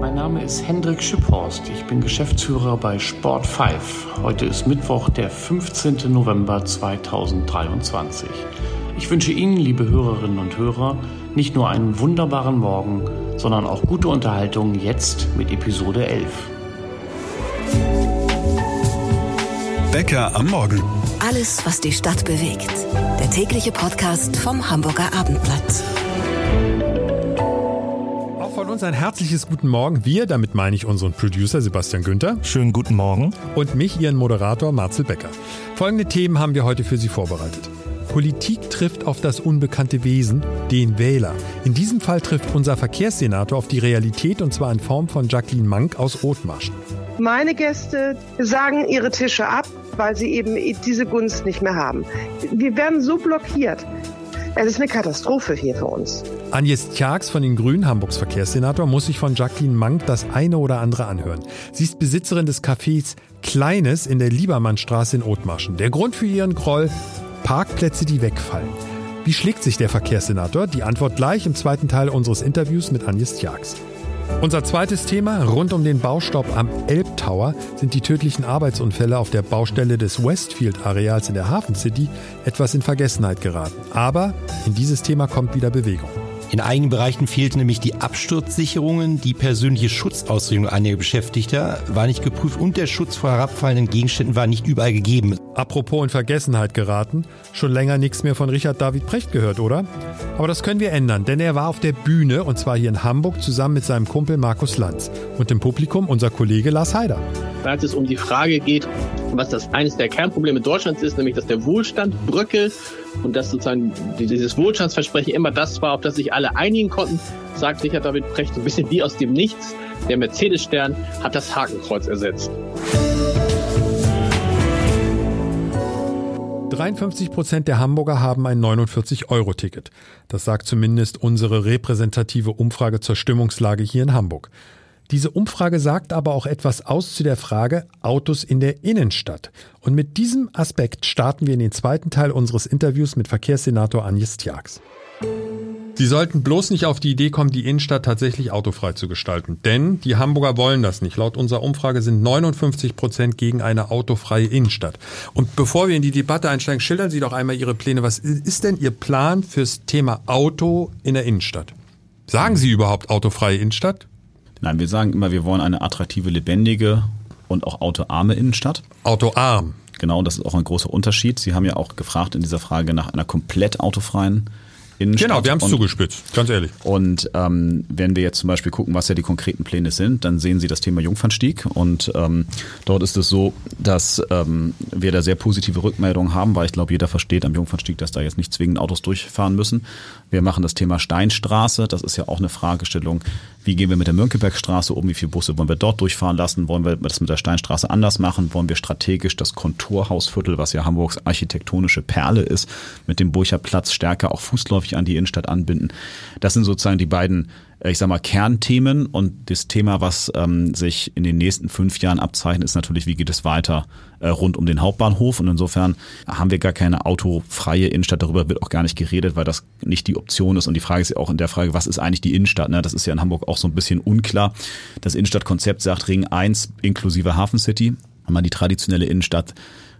Mein Name ist Hendrik Schipphorst. Ich bin Geschäftsführer bei Sport 5. Heute ist Mittwoch, der 15. November 2023. Ich wünsche Ihnen, liebe Hörerinnen und Hörer, nicht nur einen wunderbaren Morgen, sondern auch gute Unterhaltung jetzt mit Episode 11. Bäcker am Morgen. Alles, was die Stadt bewegt. Der tägliche Podcast vom Hamburger Abendblatt. Uns ein herzliches Guten Morgen. Wir, damit meine ich unseren Producer Sebastian Günther. Schönen guten Morgen. Und mich, Ihren Moderator Marcel Becker. Folgende Themen haben wir heute für Sie vorbereitet. Politik trifft auf das unbekannte Wesen, den Wähler. In diesem Fall trifft unser Verkehrssenator auf die Realität und zwar in Form von Jacqueline Mank aus Othmarschen. Meine Gäste sagen ihre Tische ab, weil sie eben diese Gunst nicht mehr haben. Wir werden so blockiert. Es ist eine Katastrophe hier für uns. Agnes Tjax von den Grünen, Hamburgs Verkehrssenator, muss sich von Jacqueline Mank das eine oder andere anhören. Sie ist Besitzerin des Cafés Kleines in der Liebermannstraße in Othmarschen. Der Grund für ihren Groll? Parkplätze, die wegfallen. Wie schlägt sich der Verkehrssenator? Die Antwort gleich im zweiten Teil unseres Interviews mit Agnes Tjax. Unser zweites Thema rund um den Baustopp am Elbtower sind die tödlichen Arbeitsunfälle auf der Baustelle des Westfield-Areals in der Hafen City etwas in Vergessenheit geraten. Aber in dieses Thema kommt wieder Bewegung. In einigen Bereichen fehlten nämlich die Absturzsicherungen, die persönliche Schutzausrüstung einiger Beschäftigter war nicht geprüft und der Schutz vor herabfallenden Gegenständen war nicht überall gegeben. Apropos in Vergessenheit geraten, schon länger nichts mehr von Richard David Precht gehört, oder? Aber das können wir ändern, denn er war auf der Bühne und zwar hier in Hamburg zusammen mit seinem Kumpel Markus Lanz und im Publikum unser Kollege Lars Heider. Als es um die Frage geht, was das eines der Kernprobleme Deutschlands ist, nämlich dass der Wohlstand bröckelt und dass sozusagen dieses Wohlstandsversprechen immer das war, auf das sich alle einigen konnten, sagt Richard David Precht ein bisschen wie aus dem Nichts. Der Mercedes-Stern hat das Hakenkreuz ersetzt. 53 Prozent der Hamburger haben ein 49-Euro-Ticket. Das sagt zumindest unsere repräsentative Umfrage zur Stimmungslage hier in Hamburg. Diese Umfrage sagt aber auch etwas aus zu der Frage Autos in der Innenstadt. Und mit diesem Aspekt starten wir in den zweiten Teil unseres Interviews mit Verkehrssenator Agnes Tjax. Sie sollten bloß nicht auf die Idee kommen, die Innenstadt tatsächlich autofrei zu gestalten. Denn die Hamburger wollen das nicht. Laut unserer Umfrage sind 59 Prozent gegen eine autofreie Innenstadt. Und bevor wir in die Debatte einsteigen, schildern Sie doch einmal Ihre Pläne. Was ist denn Ihr Plan fürs Thema Auto in der Innenstadt? Sagen Sie überhaupt autofreie Innenstadt? Nein, wir sagen immer, wir wollen eine attraktive, lebendige und auch autoarme Innenstadt. Autoarm. Genau, das ist auch ein großer Unterschied. Sie haben ja auch gefragt in dieser Frage nach einer komplett autofreien Innenstadt. Genau, wir haben es zugespitzt, ganz ehrlich. Und ähm, wenn wir jetzt zum Beispiel gucken, was ja die konkreten Pläne sind, dann sehen Sie das Thema Jungfernstieg. Und ähm, dort ist es so, dass ähm, wir da sehr positive Rückmeldungen haben, weil ich glaube, jeder versteht am Jungfernstieg, dass da jetzt nicht zwingend Autos durchfahren müssen. Wir machen das Thema Steinstraße. Das ist ja auch eine Fragestellung. Wie gehen wir mit der Mönckebergstraße um? Wie viele Busse wollen wir dort durchfahren lassen? Wollen wir das mit der Steinstraße anders machen? Wollen wir strategisch das Konturhausviertel, was ja Hamburgs architektonische Perle ist, mit dem Burcher Platz stärker auch fußläufig an die Innenstadt anbinden? Das sind sozusagen die beiden ich sag mal, Kernthemen und das Thema, was ähm, sich in den nächsten fünf Jahren abzeichnet, ist natürlich, wie geht es weiter äh, rund um den Hauptbahnhof. Und insofern haben wir gar keine autofreie Innenstadt. Darüber wird auch gar nicht geredet, weil das nicht die Option ist. Und die Frage ist ja auch in der Frage, was ist eigentlich die Innenstadt? Ne? Das ist ja in Hamburg auch so ein bisschen unklar. Das Innenstadtkonzept sagt Ring 1 inklusive Hafen City. Wenn man die traditionelle Innenstadt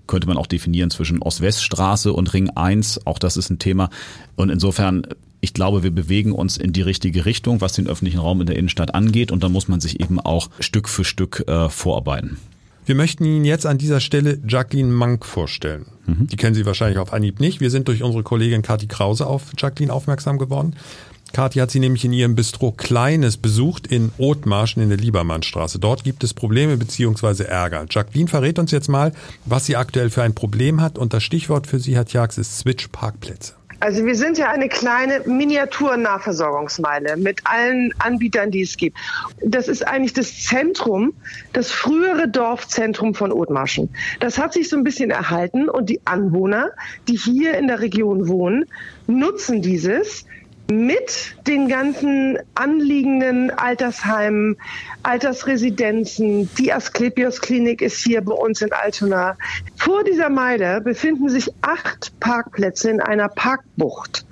könnte man auch definieren zwischen Ost-West-Straße und Ring 1. Auch das ist ein Thema. Und insofern ich glaube, wir bewegen uns in die richtige Richtung, was den öffentlichen Raum in der Innenstadt angeht. Und da muss man sich eben auch Stück für Stück äh, vorarbeiten. Wir möchten Ihnen jetzt an dieser Stelle Jacqueline Mank vorstellen. Mhm. Die kennen Sie wahrscheinlich auf Anhieb nicht. Wir sind durch unsere Kollegin Kathi Krause auf Jacqueline aufmerksam geworden. Kathi hat sie nämlich in ihrem Bistro Kleines besucht in Othmarschen in der Liebermannstraße. Dort gibt es Probleme bzw. Ärger. Jacqueline verrät uns jetzt mal, was sie aktuell für ein Problem hat und das Stichwort für sie hat Jax ist Switch Parkplätze. Also wir sind ja eine kleine Miniatur-Nahversorgungsmeile mit allen Anbietern, die es gibt. Das ist eigentlich das Zentrum, das frühere Dorfzentrum von Othmarschen. Das hat sich so ein bisschen erhalten und die Anwohner, die hier in der Region wohnen, nutzen dieses mit den ganzen anliegenden Altersheimen, Altersresidenzen. Die Asklepios Klinik ist hier bei uns in Altona. Vor dieser Meile befinden sich acht Parkplätze in einer Parkbucht,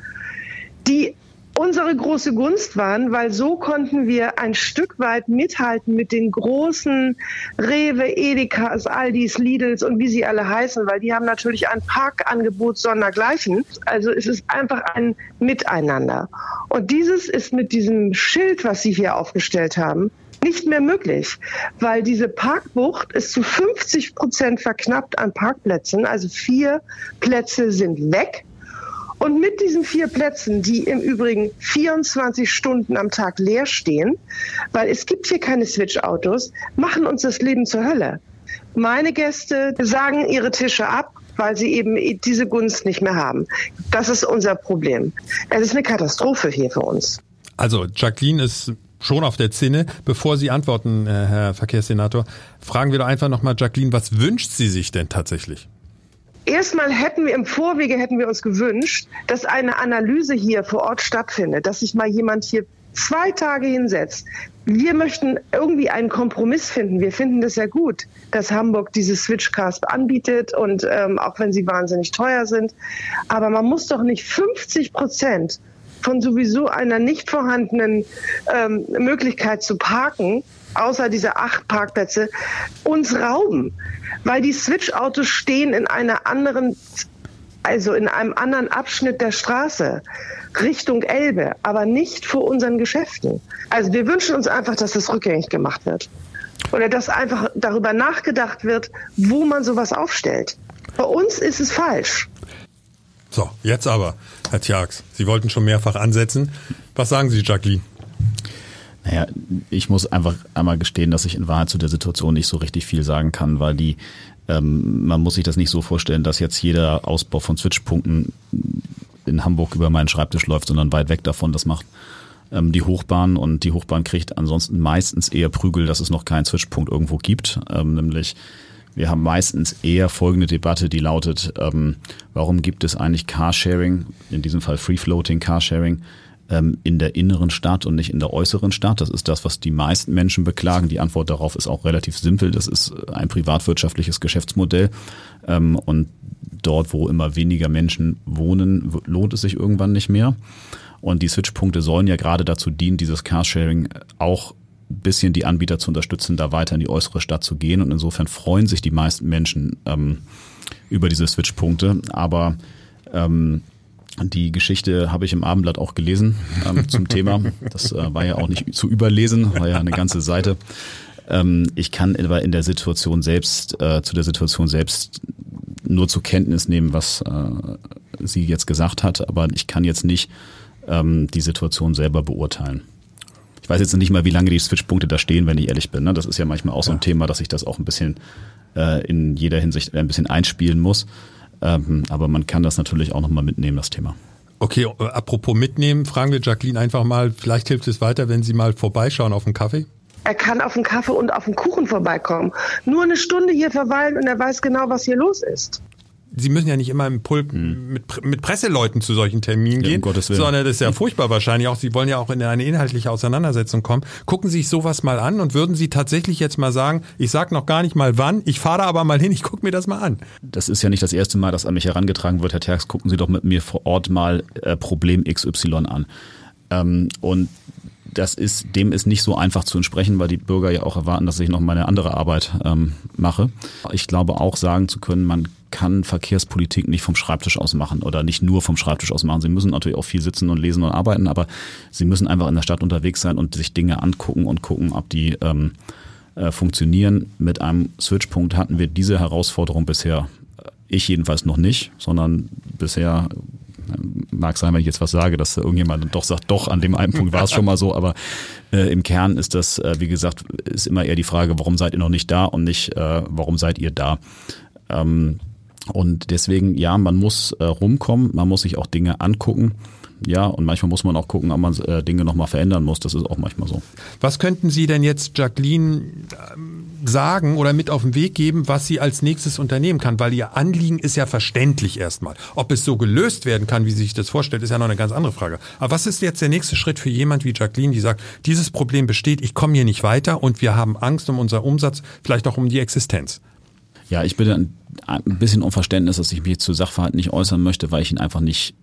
die unsere große Gunst waren, weil so konnten wir ein Stück weit mithalten mit den großen Rewe, Edekas, Aldis, Lidls und wie sie alle heißen, weil die haben natürlich ein Parkangebot sondergleichen. Also es ist einfach ein Miteinander. Und dieses ist mit diesem Schild, was Sie hier aufgestellt haben, nicht mehr möglich, weil diese Parkbucht ist zu 50 Prozent verknappt an Parkplätzen. Also vier Plätze sind weg. Und mit diesen vier Plätzen, die im Übrigen 24 Stunden am Tag leer stehen, weil es gibt hier keine Switch-Autos, machen uns das Leben zur Hölle. Meine Gäste sagen ihre Tische ab, weil sie eben diese Gunst nicht mehr haben. Das ist unser Problem. Es ist eine Katastrophe hier für uns. Also Jacqueline ist schon auf der Zinne. Bevor Sie antworten, äh, Herr Verkehrssenator, fragen wir doch einfach nochmal Jacqueline, was wünscht sie sich denn tatsächlich? Erstmal hätten wir im Vorwege hätten wir uns gewünscht, dass eine Analyse hier vor Ort stattfindet, dass sich mal jemand hier zwei Tage hinsetzt. Wir möchten irgendwie einen Kompromiss finden. Wir finden das ja gut, dass Hamburg diese Switchcast anbietet und ähm, auch wenn sie wahnsinnig teuer sind. Aber man muss doch nicht 50 Prozent von sowieso einer nicht vorhandenen ähm, Möglichkeit zu parken, außer dieser acht Parkplätze, uns rauben. Weil die Switch-Autos stehen in einer anderen, also in einem anderen Abschnitt der Straße, Richtung Elbe, aber nicht vor unseren Geschäften. Also wir wünschen uns einfach, dass das rückgängig gemacht wird. Oder dass einfach darüber nachgedacht wird, wo man sowas aufstellt. Bei uns ist es falsch. So, jetzt aber, Herr Tjax, Sie wollten schon mehrfach ansetzen. Was sagen Sie, Jacqueline? Naja, ich muss einfach einmal gestehen, dass ich in Wahrheit zu der Situation nicht so richtig viel sagen kann, weil die, ähm, man muss sich das nicht so vorstellen, dass jetzt jeder Ausbau von Switchpunkten in Hamburg über meinen Schreibtisch läuft, sondern weit weg davon. Das macht ähm, die Hochbahn und die Hochbahn kriegt ansonsten meistens eher Prügel, dass es noch keinen Switchpunkt irgendwo gibt, ähm, nämlich wir haben meistens eher folgende Debatte, die lautet, ähm, warum gibt es eigentlich Carsharing, in diesem Fall Free-Floating Carsharing, ähm, in der inneren Stadt und nicht in der äußeren Stadt? Das ist das, was die meisten Menschen beklagen. Die Antwort darauf ist auch relativ simpel. Das ist ein privatwirtschaftliches Geschäftsmodell. Ähm, und dort, wo immer weniger Menschen wohnen, lohnt es sich irgendwann nicht mehr. Und die Switchpunkte sollen ja gerade dazu dienen, dieses Carsharing auch bisschen die Anbieter zu unterstützen, da weiter in die äußere Stadt zu gehen. Und insofern freuen sich die meisten Menschen ähm, über diese Switch-Punkte. Aber ähm, die Geschichte habe ich im Abendblatt auch gelesen ähm, zum Thema. Das äh, war ja auch nicht zu überlesen, war ja eine ganze Seite. Ähm, ich kann aber in der Situation selbst, äh, zu der Situation selbst nur zur Kenntnis nehmen, was äh, sie jetzt gesagt hat, aber ich kann jetzt nicht ähm, die Situation selber beurteilen weiß jetzt nicht mal, wie lange die Switch-Punkte da stehen, wenn ich ehrlich bin. Ne? Das ist ja manchmal auch so ein Thema, dass ich das auch ein bisschen äh, in jeder Hinsicht ein bisschen einspielen muss. Ähm, aber man kann das natürlich auch nochmal mitnehmen, das Thema. Okay, äh, apropos mitnehmen, fragen wir Jacqueline einfach mal, vielleicht hilft es weiter, wenn Sie mal vorbeischauen auf einen Kaffee? Er kann auf einen Kaffee und auf einen Kuchen vorbeikommen. Nur eine Stunde hier verweilen und er weiß genau, was hier los ist. Sie müssen ja nicht immer im Pulk hm. mit, mit Presseleuten zu solchen Terminen ja, gehen, um sondern das ist ja furchtbar wahrscheinlich auch. Sie wollen ja auch in eine inhaltliche Auseinandersetzung kommen. Gucken Sie sich sowas mal an und würden Sie tatsächlich jetzt mal sagen, ich sag noch gar nicht mal wann, ich fahre da aber mal hin, ich gucke mir das mal an. Das ist ja nicht das erste Mal, dass an mich herangetragen wird, Herr Terks, gucken Sie doch mit mir vor Ort mal äh, Problem XY an. Ähm, und das ist, dem ist nicht so einfach zu entsprechen, weil die Bürger ja auch erwarten, dass ich noch meine andere Arbeit ähm, mache. Ich glaube auch sagen zu können, man kann Verkehrspolitik nicht vom Schreibtisch aus machen oder nicht nur vom Schreibtisch aus machen. Sie müssen natürlich auch viel sitzen und lesen und arbeiten, aber sie müssen einfach in der Stadt unterwegs sein und sich Dinge angucken und gucken, ob die ähm, äh, funktionieren. Mit einem Switchpunkt hatten wir diese Herausforderung bisher, äh, ich jedenfalls noch nicht, sondern bisher äh, mag sein, wenn ich jetzt was sage, dass irgendjemand doch sagt, doch, an dem einen Punkt war es schon mal so, aber äh, im Kern ist das, äh, wie gesagt, ist immer eher die Frage, warum seid ihr noch nicht da und nicht, äh, warum seid ihr da? Ähm, und deswegen, ja, man muss äh, rumkommen, man muss sich auch Dinge angucken. Ja, und manchmal muss man auch gucken, ob man äh, Dinge nochmal verändern muss. Das ist auch manchmal so. Was könnten Sie denn jetzt Jacqueline ähm, sagen oder mit auf den Weg geben, was sie als nächstes unternehmen kann? Weil Ihr Anliegen ist ja verständlich erstmal. Ob es so gelöst werden kann, wie sie sich das vorstellt, ist ja noch eine ganz andere Frage. Aber was ist jetzt der nächste Schritt für jemand wie Jacqueline, die sagt, dieses Problem besteht, ich komme hier nicht weiter und wir haben Angst um unseren Umsatz, vielleicht auch um die Existenz? Ja, ich bitte ein bisschen um Verständnis, dass ich mich zu Sachverhalten nicht äußern möchte, weil ich ihn einfach nicht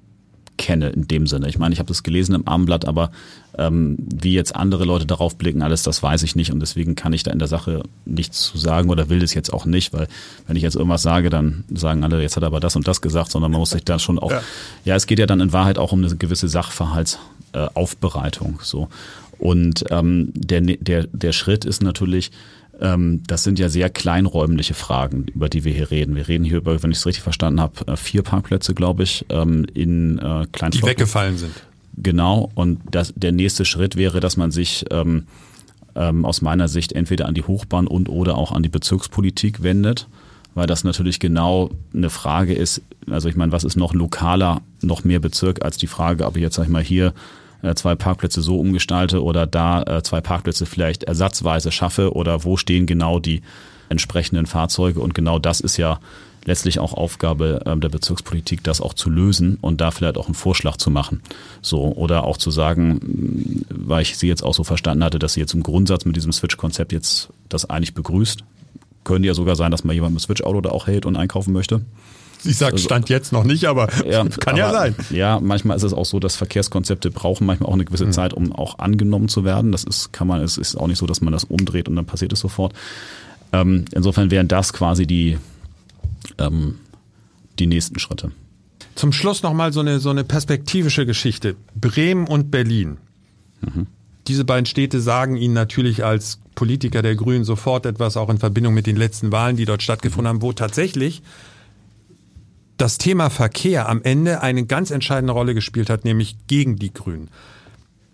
kenne in dem Sinne. Ich meine, ich habe das gelesen im Armblatt, aber ähm, wie jetzt andere Leute darauf blicken, alles, das weiß ich nicht und deswegen kann ich da in der Sache nichts zu sagen oder will das jetzt auch nicht, weil wenn ich jetzt irgendwas sage, dann sagen alle, jetzt hat er aber das und das gesagt, sondern man muss sich da schon auch, ja, ja es geht ja dann in Wahrheit auch um eine gewisse Sachverhaltsaufbereitung, äh, so. Und ähm, der, der, der Schritt ist natürlich, das sind ja sehr kleinräumliche Fragen, über die wir hier reden. Wir reden hier über, wenn ich es richtig verstanden habe, äh, vier Parkplätze, glaube ich, ähm, in äh, kleinen Die weggefallen sind. Genau. Und das, der nächste Schritt wäre, dass man sich ähm, ähm, aus meiner Sicht entweder an die Hochbahn und oder auch an die Bezirkspolitik wendet, weil das natürlich genau eine Frage ist. Also ich meine, was ist noch lokaler, noch mehr Bezirk als die Frage, ob ich jetzt sag ich mal hier äh, zwei Parkplätze so umgestalte oder da äh, zwei Parkplätze vielleicht ersatzweise schaffe oder wo stehen genau die entsprechenden Fahrzeuge. Und genau das ist ja letztlich auch Aufgabe ähm, der Bezirkspolitik, das auch zu lösen und da vielleicht auch einen Vorschlag zu machen. So, oder auch zu sagen, weil ich sie jetzt auch so verstanden hatte, dass sie jetzt im Grundsatz mit diesem Switch-Konzept jetzt das eigentlich begrüßt. Könnte ja sogar sein, dass mal jemand mit Switch-Auto da auch hält und einkaufen möchte. Ich sage also, Stand jetzt noch nicht, aber ja, kann aber, ja sein. Ja, manchmal ist es auch so, dass Verkehrskonzepte brauchen manchmal auch eine gewisse mhm. Zeit, um auch angenommen zu werden. Das ist, kann man, es ist auch nicht so, dass man das umdreht und dann passiert es sofort. Ähm, insofern wären das quasi die, ähm, die nächsten Schritte. Zum Schluss nochmal so eine, so eine perspektivische Geschichte. Bremen und Berlin. Mhm. Diese beiden Städte sagen Ihnen natürlich als Politiker der Grünen sofort etwas, auch in Verbindung mit den letzten Wahlen, die dort stattgefunden haben, wo tatsächlich das Thema Verkehr am Ende eine ganz entscheidende Rolle gespielt hat, nämlich gegen die Grünen.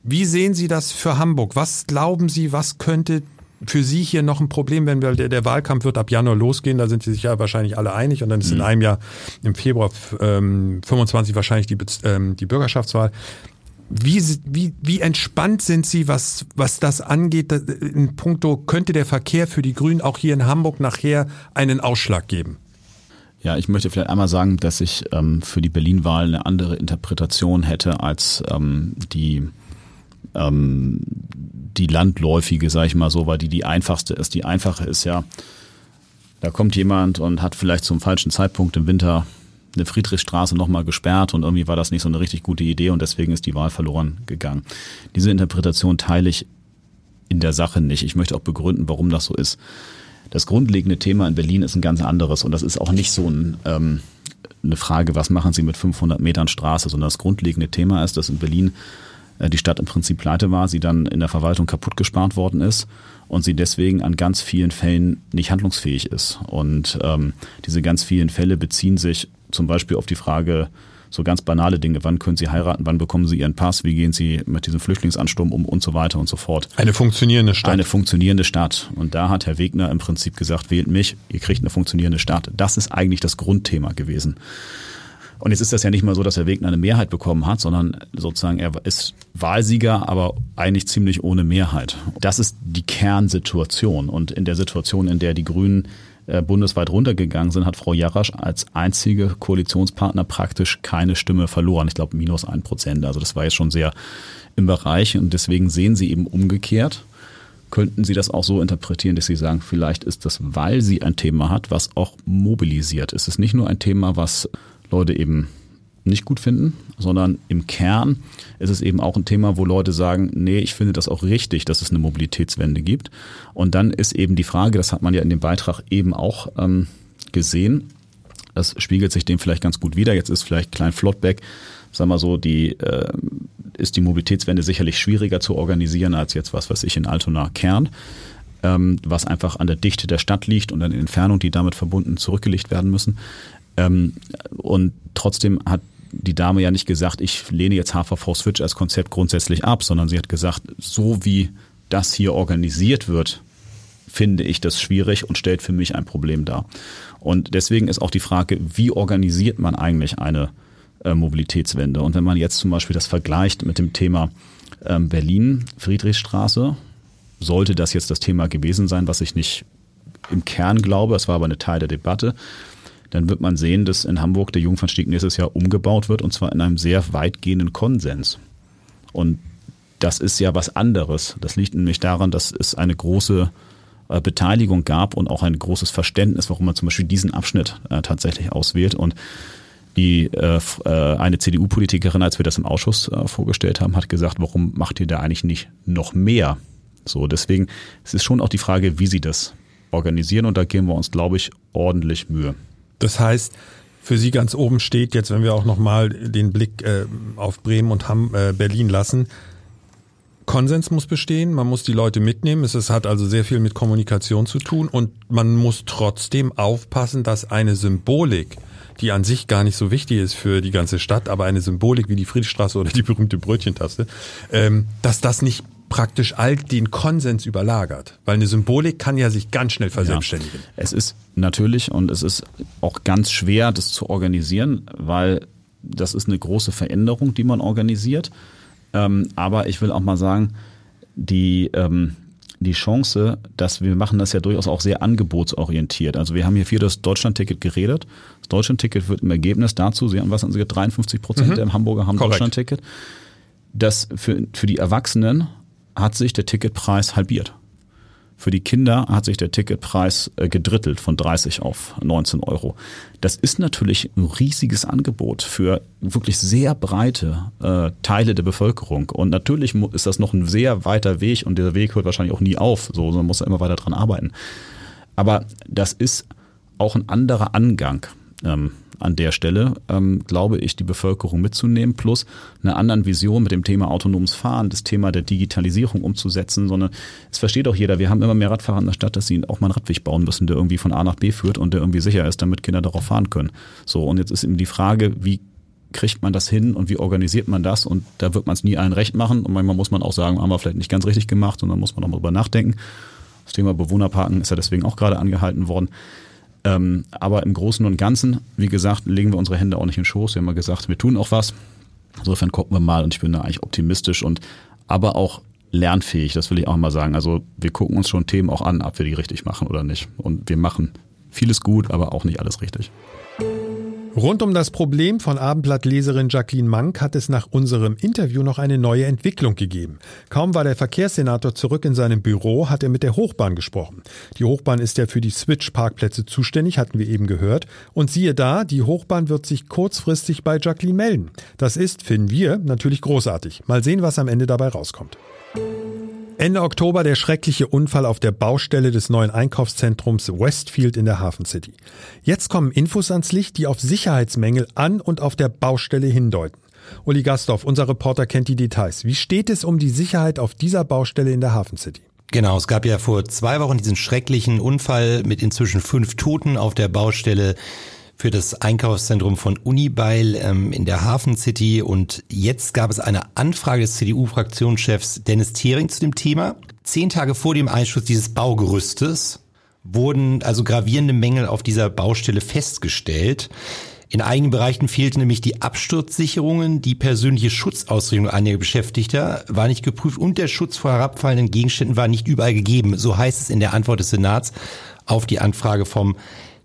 Wie sehen Sie das für Hamburg? Was glauben Sie, was könnte für Sie hier noch ein Problem werden, weil der, der Wahlkampf wird ab Januar losgehen, da sind Sie sich ja wahrscheinlich alle einig und dann ist mhm. in einem Jahr im Februar ähm, 25 wahrscheinlich die, ähm, die Bürgerschaftswahl. Wie, wie, wie entspannt sind Sie, was, was das angeht? In puncto, könnte der Verkehr für die Grünen auch hier in Hamburg nachher einen Ausschlag geben? Ja, ich möchte vielleicht einmal sagen, dass ich ähm, für die Berlin-Wahl eine andere Interpretation hätte als ähm, die ähm, die landläufige, sage ich mal so, weil die die einfachste ist. Die einfache ist ja, da kommt jemand und hat vielleicht zum falschen Zeitpunkt im Winter eine Friedrichstraße nochmal gesperrt und irgendwie war das nicht so eine richtig gute Idee und deswegen ist die Wahl verloren gegangen. Diese Interpretation teile ich in der Sache nicht. Ich möchte auch begründen, warum das so ist. Das grundlegende Thema in Berlin ist ein ganz anderes und das ist auch nicht so ein, ähm, eine Frage, was machen Sie mit 500 Metern Straße, sondern das grundlegende Thema ist, dass in Berlin äh, die Stadt im Prinzip pleite war, sie dann in der Verwaltung kaputt gespart worden ist und sie deswegen an ganz vielen Fällen nicht handlungsfähig ist. Und ähm, diese ganz vielen Fälle beziehen sich zum Beispiel auf die Frage, so ganz banale Dinge. Wann können Sie heiraten? Wann bekommen Sie Ihren Pass? Wie gehen Sie mit diesem Flüchtlingsansturm um und so weiter und so fort? Eine funktionierende Stadt. Eine funktionierende Stadt. Und da hat Herr Wegner im Prinzip gesagt, wählt mich, ihr kriegt eine funktionierende Stadt. Das ist eigentlich das Grundthema gewesen. Und jetzt ist das ja nicht mal so, dass Herr Wegner eine Mehrheit bekommen hat, sondern sozusagen er ist Wahlsieger, aber eigentlich ziemlich ohne Mehrheit. Das ist die Kernsituation. Und in der Situation, in der die Grünen bundesweit runtergegangen sind, hat Frau Jarasch als einzige Koalitionspartner praktisch keine Stimme verloren. Ich glaube minus ein Prozent. Also das war jetzt schon sehr im Bereich und deswegen sehen Sie eben umgekehrt. Könnten Sie das auch so interpretieren, dass Sie sagen, vielleicht ist das, weil sie ein Thema hat, was auch mobilisiert. Es ist nicht nur ein Thema, was Leute eben nicht gut finden, sondern im Kern ist es eben auch ein Thema, wo Leute sagen, nee, ich finde das auch richtig, dass es eine Mobilitätswende gibt. Und dann ist eben die Frage, das hat man ja in dem Beitrag eben auch ähm, gesehen, das spiegelt sich dem vielleicht ganz gut wider. Jetzt ist vielleicht Klein Flottbeck, sagen wir so, die äh, ist die Mobilitätswende sicherlich schwieriger zu organisieren als jetzt was, was ich in Altona Kern, ähm, was einfach an der Dichte der Stadt liegt und an der Entfernung, die damit verbunden zurückgelegt werden müssen. Ähm, und trotzdem hat die Dame ja nicht gesagt, ich lehne jetzt HVV Switch als Konzept grundsätzlich ab, sondern sie hat gesagt, so wie das hier organisiert wird, finde ich das schwierig und stellt für mich ein Problem dar. Und deswegen ist auch die Frage, wie organisiert man eigentlich eine äh, Mobilitätswende? Und wenn man jetzt zum Beispiel das vergleicht mit dem Thema ähm, Berlin, Friedrichstraße, sollte das jetzt das Thema gewesen sein, was ich nicht im Kern glaube, es war aber eine Teil der Debatte, dann wird man sehen, dass in Hamburg der Jungfernstieg nächstes Jahr umgebaut wird und zwar in einem sehr weitgehenden Konsens. Und das ist ja was anderes. Das liegt nämlich daran, dass es eine große äh, Beteiligung gab und auch ein großes Verständnis, warum man zum Beispiel diesen Abschnitt äh, tatsächlich auswählt. Und die äh, eine CDU-Politikerin, als wir das im Ausschuss vorgestellt haben, hat gesagt, warum macht ihr da eigentlich nicht noch mehr? So, deswegen es ist schon auch die Frage, wie sie das organisieren und da geben wir uns, glaube ich, ordentlich Mühe. Das heißt, für Sie ganz oben steht jetzt, wenn wir auch nochmal den Blick äh, auf Bremen und Ham, äh, Berlin lassen, Konsens muss bestehen, man muss die Leute mitnehmen. Es, es hat also sehr viel mit Kommunikation zu tun und man muss trotzdem aufpassen, dass eine Symbolik, die an sich gar nicht so wichtig ist für die ganze Stadt, aber eine Symbolik wie die Friedrichstraße oder die berühmte Brötchentaste, ähm, dass das nicht praktisch all den Konsens überlagert. Weil eine Symbolik kann ja sich ganz schnell verselbstständigen. Ja, es ist natürlich und es ist auch ganz schwer, das zu organisieren, weil das ist eine große Veränderung, die man organisiert. Ähm, aber ich will auch mal sagen, die, ähm, die Chance, dass wir machen das ja durchaus auch sehr angebotsorientiert. Also wir haben hier viel das Deutschlandticket geredet. Das Deutschlandticket wird im Ergebnis dazu, Sie haben was, also 53 Prozent mhm. der Hamburger haben. Deutschlandticket. Das für, für die Erwachsenen hat sich der Ticketpreis halbiert. Für die Kinder hat sich der Ticketpreis äh, gedrittelt von 30 auf 19 Euro. Das ist natürlich ein riesiges Angebot für wirklich sehr breite äh, Teile der Bevölkerung. Und natürlich ist das noch ein sehr weiter Weg und dieser Weg hört wahrscheinlich auch nie auf. So, man muss ja immer weiter dran arbeiten. Aber das ist auch ein anderer Angang. Ähm, an der Stelle, ähm, glaube ich, die Bevölkerung mitzunehmen, plus eine anderen Vision mit dem Thema autonomes Fahren, das Thema der Digitalisierung umzusetzen, sondern es versteht auch jeder, wir haben immer mehr Radfahrer in der Stadt, dass sie auch mal einen Radweg bauen müssen, der irgendwie von A nach B führt und der irgendwie sicher ist, damit Kinder darauf fahren können. So, und jetzt ist eben die Frage, wie kriegt man das hin und wie organisiert man das? Und da wird man es nie allen recht machen. Und manchmal muss man auch sagen, haben wir vielleicht nicht ganz richtig gemacht und dann muss man auch mal drüber nachdenken. Das Thema Bewohnerparken ist ja deswegen auch gerade angehalten worden. Ähm, aber im Großen und Ganzen, wie gesagt, legen wir unsere Hände auch nicht in den Schoß. Wir haben mal gesagt, wir tun auch was. Insofern gucken wir mal und ich bin da eigentlich optimistisch und aber auch lernfähig, das will ich auch mal sagen. Also wir gucken uns schon Themen auch an, ob wir die richtig machen oder nicht. Und wir machen vieles gut, aber auch nicht alles richtig. Rund um das Problem von Abendblattleserin Jacqueline Mank hat es nach unserem Interview noch eine neue Entwicklung gegeben. Kaum war der Verkehrssenator zurück in seinem Büro, hat er mit der Hochbahn gesprochen. Die Hochbahn ist ja für die Switch-Parkplätze zuständig, hatten wir eben gehört. Und siehe da, die Hochbahn wird sich kurzfristig bei Jacqueline melden. Das ist, finden wir, natürlich großartig. Mal sehen, was am Ende dabei rauskommt. Ende Oktober der schreckliche Unfall auf der Baustelle des neuen Einkaufszentrums Westfield in der Hafen City. Jetzt kommen Infos ans Licht, die auf Sicherheitsmängel an und auf der Baustelle hindeuten. Uli Gastorf, unser Reporter kennt die Details. Wie steht es um die Sicherheit auf dieser Baustelle in der Hafen City? Genau, es gab ja vor zwei Wochen diesen schrecklichen Unfall mit inzwischen fünf Toten auf der Baustelle für das Einkaufszentrum von Unibail ähm, in der Hafen City. Und jetzt gab es eine Anfrage des CDU-Fraktionschefs Dennis Thering zu dem Thema. Zehn Tage vor dem Einschuss dieses Baugerüstes wurden also gravierende Mängel auf dieser Baustelle festgestellt. In einigen Bereichen fehlten nämlich die Absturzsicherungen, die persönliche Schutzausrüstung einiger Beschäftigter war nicht geprüft und der Schutz vor herabfallenden Gegenständen war nicht überall gegeben. So heißt es in der Antwort des Senats auf die Anfrage vom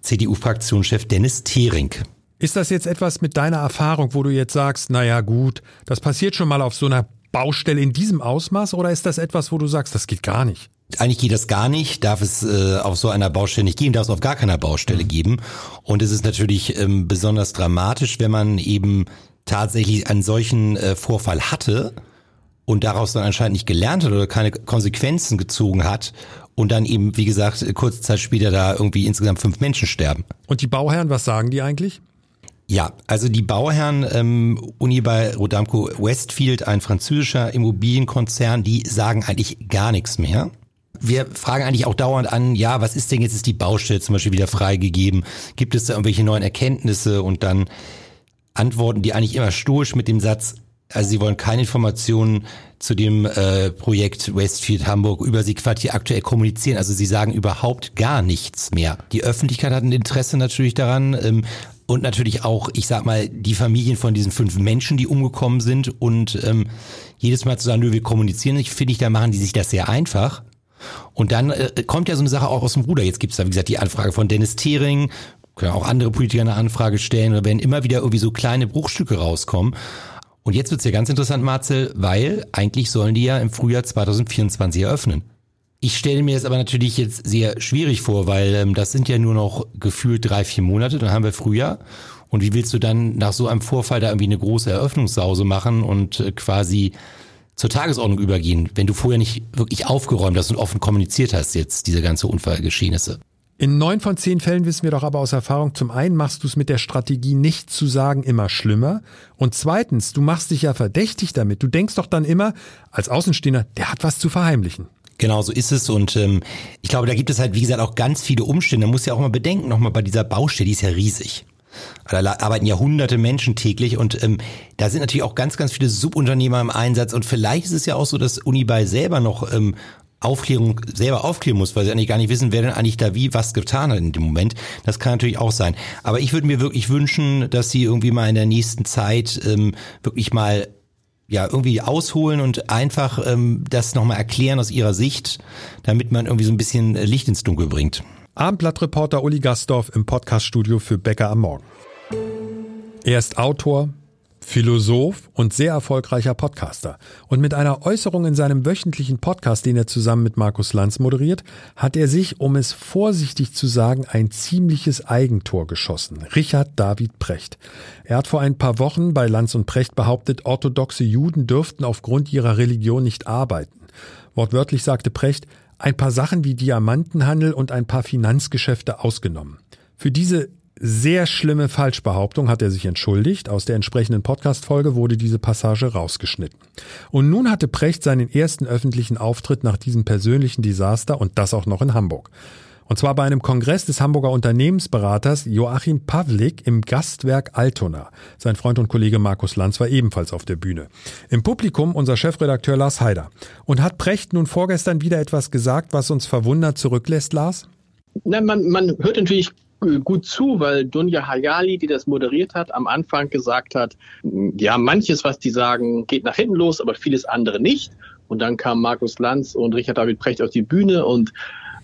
CDU-Fraktionschef Dennis Thering. Ist das jetzt etwas mit deiner Erfahrung, wo du jetzt sagst, naja gut, das passiert schon mal auf so einer Baustelle in diesem Ausmaß oder ist das etwas, wo du sagst, das geht gar nicht? Eigentlich geht das gar nicht, darf es äh, auf so einer Baustelle nicht geben, darf es auf gar keiner Baustelle mhm. geben. Und es ist natürlich ähm, besonders dramatisch, wenn man eben tatsächlich einen solchen äh, Vorfall hatte und daraus dann anscheinend nicht gelernt hat oder keine Konsequenzen gezogen hat und dann eben, wie gesagt, kurze Zeit später da irgendwie insgesamt fünf Menschen sterben. Und die Bauherren, was sagen die eigentlich? Ja, also die Bauherren ähm, Uni bei Rodamco Westfield, ein französischer Immobilienkonzern, die sagen eigentlich gar nichts mehr. Wir fragen eigentlich auch dauernd an, ja, was ist denn jetzt ist die Baustelle zum Beispiel wieder freigegeben? Gibt es da irgendwelche neuen Erkenntnisse? Und dann antworten die eigentlich immer stoisch mit dem Satz, also sie wollen keine Informationen zu dem äh, Projekt Westfield Hamburg über sie Quartier aktuell kommunizieren. Also sie sagen überhaupt gar nichts mehr. Die Öffentlichkeit hat ein Interesse natürlich daran. Ähm, und natürlich auch, ich sag mal, die Familien von diesen fünf Menschen, die umgekommen sind. Und ähm, jedes Mal zu sagen, nö, wir kommunizieren nicht, finde ich, da machen die sich das sehr einfach. Und dann äh, kommt ja so eine Sache auch aus dem Ruder. Jetzt gibt es da, wie gesagt, die Anfrage von Dennis Thering, können auch andere Politiker eine Anfrage stellen, oder werden immer wieder irgendwie so kleine Bruchstücke rauskommen. Und jetzt wird's ja ganz interessant, Marcel, weil eigentlich sollen die ja im Frühjahr 2024 eröffnen. Ich stelle mir das aber natürlich jetzt sehr schwierig vor, weil ähm, das sind ja nur noch gefühlt drei, vier Monate, dann haben wir Frühjahr. Und wie willst du dann nach so einem Vorfall da irgendwie eine große Eröffnungssause machen und äh, quasi zur Tagesordnung übergehen, wenn du vorher nicht wirklich aufgeräumt hast und offen kommuniziert hast jetzt diese ganze Unfallgeschehnisse? In neun von zehn Fällen wissen wir doch aber aus Erfahrung, zum einen machst du es mit der Strategie, nicht zu sagen, immer schlimmer. Und zweitens, du machst dich ja verdächtig damit. Du denkst doch dann immer, als Außenstehender, der hat was zu verheimlichen. Genau, so ist es. Und ähm, ich glaube, da gibt es halt, wie gesagt, auch ganz viele Umstände. Man muss ja auch mal bedenken, nochmal bei dieser Baustelle, die ist ja riesig. Da arbeiten ja hunderte Menschen täglich und ähm, da sind natürlich auch ganz, ganz viele Subunternehmer im Einsatz und vielleicht ist es ja auch so, dass Unibail selber noch ähm, Aufklärung selber aufklären muss, weil sie eigentlich gar nicht wissen, wer denn eigentlich da wie was getan hat in dem Moment. Das kann natürlich auch sein. Aber ich würde mir wirklich wünschen, dass sie irgendwie mal in der nächsten Zeit ähm, wirklich mal ja irgendwie ausholen und einfach ähm, das nochmal erklären aus ihrer Sicht, damit man irgendwie so ein bisschen Licht ins Dunkel bringt. Abendblattreporter Uli Gastorf im Podcaststudio für Bäcker am Morgen. Er ist Autor, Philosoph und sehr erfolgreicher Podcaster. Und mit einer Äußerung in seinem wöchentlichen Podcast, den er zusammen mit Markus Lanz moderiert, hat er sich, um es vorsichtig zu sagen, ein ziemliches Eigentor geschossen. Richard David Precht. Er hat vor ein paar Wochen bei Lanz und Precht behauptet, orthodoxe Juden dürften aufgrund ihrer Religion nicht arbeiten. Wortwörtlich sagte Precht, ein paar Sachen wie Diamantenhandel und ein paar Finanzgeschäfte ausgenommen. Für diese sehr schlimme Falschbehauptung hat er sich entschuldigt. Aus der entsprechenden Podcast-Folge wurde diese Passage rausgeschnitten. Und nun hatte Precht seinen ersten öffentlichen Auftritt nach diesem persönlichen Desaster und das auch noch in Hamburg. Und zwar bei einem Kongress des Hamburger Unternehmensberaters Joachim Pavlik im Gastwerk Altona. Sein Freund und Kollege Markus Lanz war ebenfalls auf der Bühne. Im Publikum unser Chefredakteur Lars Heider. Und hat Precht nun vorgestern wieder etwas gesagt, was uns verwundert zurücklässt, Lars? Na, man, man hört natürlich gut zu, weil Dunja Hayali, die das moderiert hat, am Anfang gesagt hat, ja, manches, was die sagen, geht nach hinten los, aber vieles andere nicht. Und dann kam Markus Lanz und Richard David Precht auf die Bühne und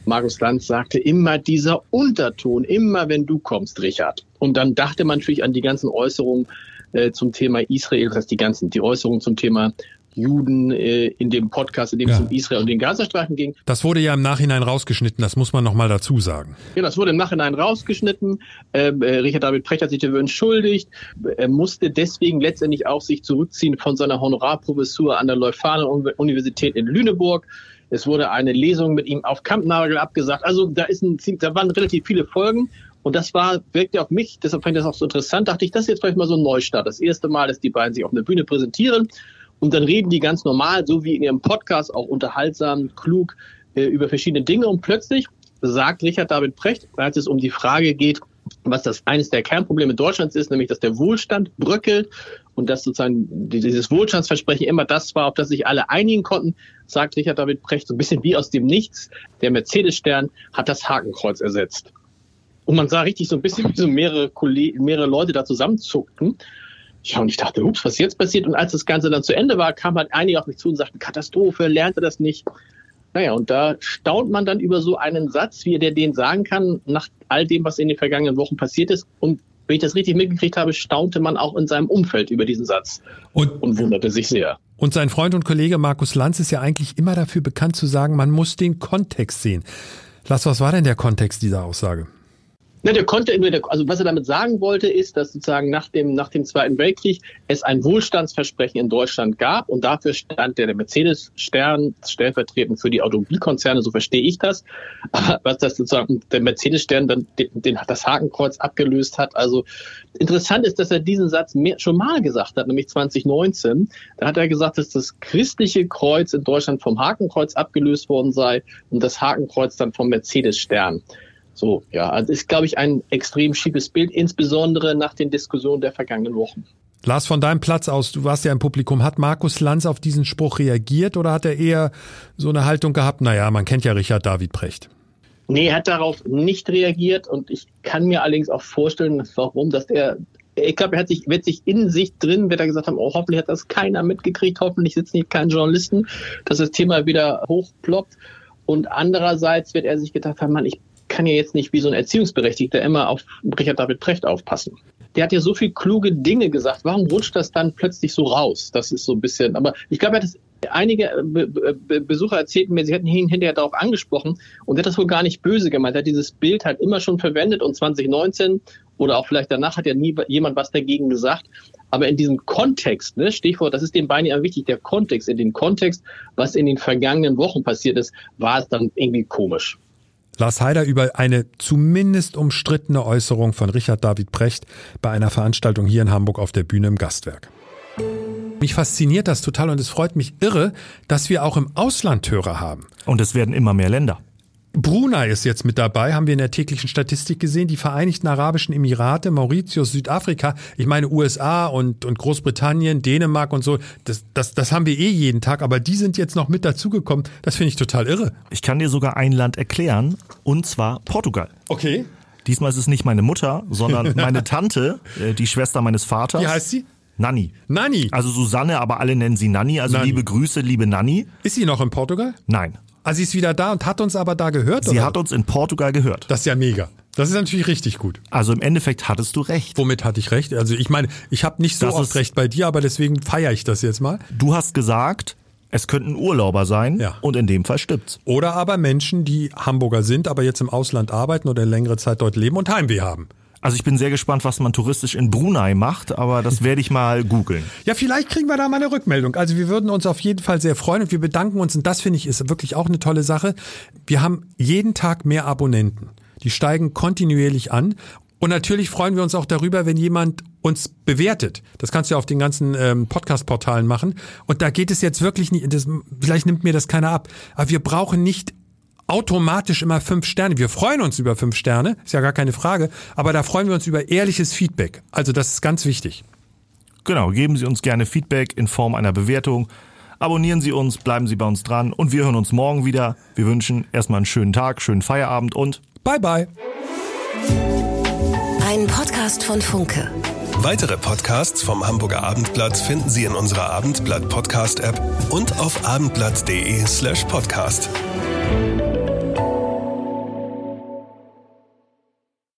Markus Lanz sagte immer dieser Unterton, immer wenn du kommst, Richard. Und dann dachte man natürlich an die ganzen Äußerungen äh, zum Thema Israel, das heißt die ganzen, die Äußerungen zum Thema Juden äh, in dem Podcast, in dem ja. es um Israel und den Gazastreifen ging. Das wurde ja im Nachhinein rausgeschnitten, das muss man nochmal dazu sagen. Ja, das wurde im Nachhinein rausgeschnitten. Ähm, äh, Richard David Precht hat sich dafür entschuldigt. Er musste deswegen letztendlich auch sich zurückziehen von seiner Honorarprofessur an der Leuphana Universität in Lüneburg. Es wurde eine Lesung mit ihm auf Kampnagel abgesagt. Also da, ist ein, da waren relativ viele Folgen. Und das war, wirkte auf mich, deshalb fand ich das auch so interessant, dachte ich, das ist jetzt vielleicht mal so ein Neustart. Das erste Mal, dass die beiden sich auf einer Bühne präsentieren. Und dann reden die ganz normal, so wie in ihrem Podcast, auch unterhaltsam, klug äh, über verschiedene Dinge. Und plötzlich sagt Richard David Precht, als es um die Frage geht, was das eines der Kernprobleme Deutschlands ist, nämlich dass der Wohlstand bröckelt und dass sozusagen dieses Wohlstandsversprechen immer das war, auf das sich alle einigen konnten, sagt Richard David Precht so ein bisschen wie aus dem Nichts. Der Mercedes-Stern hat das Hakenkreuz ersetzt. Und man sah richtig so ein bisschen, wie so mehrere, mehrere Leute da zusammenzuckten. Ja, und ich dachte, ups, was jetzt passiert? Und als das Ganze dann zu Ende war, kamen halt einige auf mich zu und sagten, Katastrophe, lernte das nicht. Naja, und da staunt man dann über so einen Satz, wie der den sagen kann, nach all dem, was in den vergangenen Wochen passiert ist. Und wenn ich das richtig mitgekriegt habe, staunte man auch in seinem Umfeld über diesen Satz und, und wunderte sich sehr. Und sein Freund und Kollege Markus Lanz ist ja eigentlich immer dafür bekannt zu sagen, man muss den Kontext sehen. Lass, was war denn der Kontext dieser Aussage? Ne, der konnte, also was er damit sagen wollte, ist, dass sozusagen nach dem, nach dem Zweiten Weltkrieg es ein Wohlstandsversprechen in Deutschland gab und dafür stand der, der Mercedes-Stern stellvertretend für die Automobilkonzerne, so verstehe ich das. Aber was das sozusagen der Mercedes-Stern dann den, den, das Hakenkreuz abgelöst hat. Also interessant ist, dass er diesen Satz mehr, schon mal gesagt hat, nämlich 2019. Da hat er gesagt, dass das christliche Kreuz in Deutschland vom Hakenkreuz abgelöst worden sei und das Hakenkreuz dann vom Mercedes-Stern. So, ja, also ist, glaube ich, ein extrem schiefes Bild, insbesondere nach den Diskussionen der vergangenen Wochen. Lars, von deinem Platz aus, du warst ja im Publikum, hat Markus Lanz auf diesen Spruch reagiert oder hat er eher so eine Haltung gehabt, naja, man kennt ja Richard David Precht? Nee, er hat darauf nicht reagiert und ich kann mir allerdings auch vorstellen, warum, dass er, ich glaube, er hat sich, wird sich in sich drin, wird er gesagt haben, oh, hoffentlich hat das keiner mitgekriegt, hoffentlich sitzen hier keine Journalisten, dass das Thema wieder hochploppt. Und andererseits wird er sich gedacht haben, man, ich kann ja jetzt nicht wie so ein Erziehungsberechtigter immer auf Richard David Precht aufpassen. Der hat ja so viel kluge Dinge gesagt. Warum rutscht das dann plötzlich so raus? Das ist so ein bisschen, aber ich glaube, er hat es einige äh, Besucher erzählten mir, sie hätten ihn hinterher darauf angesprochen und er hat das wohl gar nicht böse gemeint. Er hat dieses Bild halt immer schon verwendet und 2019 oder auch vielleicht danach hat ja nie jemand was dagegen gesagt. Aber in diesem Kontext, ne, Stichwort, das ist den beiden ja wichtig, der Kontext, in dem Kontext, was in den vergangenen Wochen passiert ist, war es dann irgendwie komisch. Lars Heider über eine zumindest umstrittene Äußerung von Richard David Precht bei einer Veranstaltung hier in Hamburg auf der Bühne im Gastwerk. Mich fasziniert das total und es freut mich irre, dass wir auch im Ausland Hörer haben. Und es werden immer mehr Länder. Brunei ist jetzt mit dabei, haben wir in der täglichen Statistik gesehen. Die Vereinigten Arabischen Emirate, Mauritius, Südafrika, ich meine USA und, und Großbritannien, Dänemark und so, das, das, das haben wir eh jeden Tag, aber die sind jetzt noch mit dazugekommen. Das finde ich total irre. Ich kann dir sogar ein Land erklären, und zwar Portugal. Okay. Diesmal ist es nicht meine Mutter, sondern meine Tante, äh, die Schwester meines Vaters. Wie heißt sie? Nanni. Nanni. Also Susanne, aber alle nennen sie Nanni. Also Nanni. liebe Grüße, liebe Nanni. Ist sie noch in Portugal? Nein. Ah, sie ist wieder da und hat uns aber da gehört? Sie oder? hat uns in Portugal gehört. Das ist ja mega. Das ist natürlich richtig gut. Also im Endeffekt hattest du recht. Womit hatte ich recht? Also ich meine, ich habe nicht so Das oft recht bei dir, aber deswegen feiere ich das jetzt mal. Du hast gesagt, es könnten Urlauber sein Ja. und in dem Fall stimmt's. Oder aber Menschen, die Hamburger sind, aber jetzt im Ausland arbeiten oder längere Zeit dort leben und Heimweh haben. Also ich bin sehr gespannt, was man touristisch in Brunei macht, aber das werde ich mal googeln. Ja, vielleicht kriegen wir da mal eine Rückmeldung. Also wir würden uns auf jeden Fall sehr freuen und wir bedanken uns und das finde ich ist wirklich auch eine tolle Sache. Wir haben jeden Tag mehr Abonnenten. Die steigen kontinuierlich an. Und natürlich freuen wir uns auch darüber, wenn jemand uns bewertet. Das kannst du ja auf den ganzen ähm, Podcast-Portalen machen. Und da geht es jetzt wirklich nicht, das, vielleicht nimmt mir das keiner ab, aber wir brauchen nicht automatisch immer fünf Sterne. Wir freuen uns über fünf Sterne, ist ja gar keine Frage, aber da freuen wir uns über ehrliches Feedback. Also das ist ganz wichtig. Genau, geben Sie uns gerne Feedback in Form einer Bewertung. Abonnieren Sie uns, bleiben Sie bei uns dran und wir hören uns morgen wieder. Wir wünschen erstmal einen schönen Tag, schönen Feierabend und Bye bye. Ein Podcast von Funke. Weitere Podcasts vom Hamburger Abendblatt finden Sie in unserer Abendblatt Podcast App und auf abendblatt.de slash podcast.